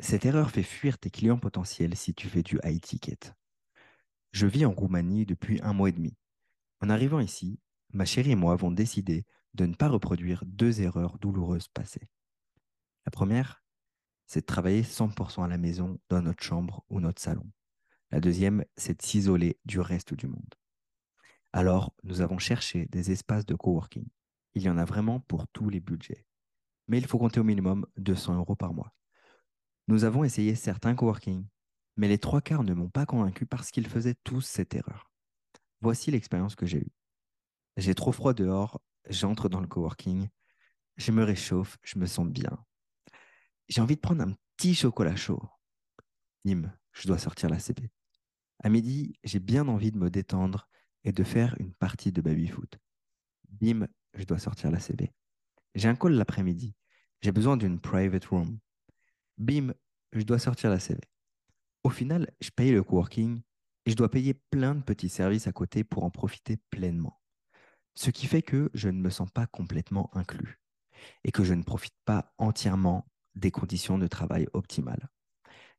Cette erreur fait fuir tes clients potentiels si tu fais du high ticket. Je vis en Roumanie depuis un mois et demi. En arrivant ici, ma chérie et moi avons décidé de ne pas reproduire deux erreurs douloureuses passées. La première, c'est de travailler 100% à la maison, dans notre chambre ou notre salon. La deuxième, c'est de s'isoler du reste du monde. Alors, nous avons cherché des espaces de coworking. Il y en a vraiment pour tous les budgets. Mais il faut compter au minimum 200 euros par mois. Nous avons essayé certains coworking, mais les trois quarts ne m'ont pas convaincu parce qu'ils faisaient tous cette erreur. Voici l'expérience que j'ai eue. J'ai trop froid dehors, j'entre dans le coworking, je me réchauffe, je me sens bien. J'ai envie de prendre un petit chocolat chaud. Bim, je dois sortir la CP. À midi, j'ai bien envie de me détendre et de faire une partie de baby-foot. Bim, je dois sortir la CB. J'ai un call l'après-midi. J'ai besoin d'une private room. Bim, je dois sortir la CV. Au final, je paye le coworking et je dois payer plein de petits services à côté pour en profiter pleinement. Ce qui fait que je ne me sens pas complètement inclus et que je ne profite pas entièrement des conditions de travail optimales.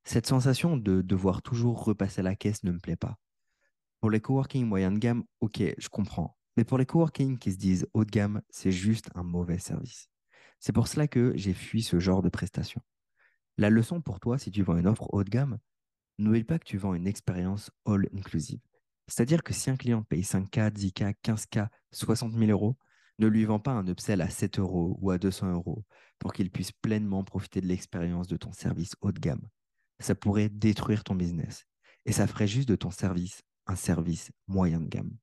Cette sensation de devoir toujours repasser la caisse ne me plaît pas. Pour les coworking moyen de gamme, ok, je comprends. Mais pour les coworking qui se disent haut de gamme, c'est juste un mauvais service. C'est pour cela que j'ai fui ce genre de prestation. La leçon pour toi, si tu vends une offre haut de gamme, n'oublie pas que tu vends une expérience all inclusive. C'est-à-dire que si un client paye 5K, 10K, 15K, 60 000 euros, ne lui vend pas un upsell à 7 euros ou à 200 euros pour qu'il puisse pleinement profiter de l'expérience de ton service haut de gamme. Ça pourrait détruire ton business et ça ferait juste de ton service un service moyen de gamme.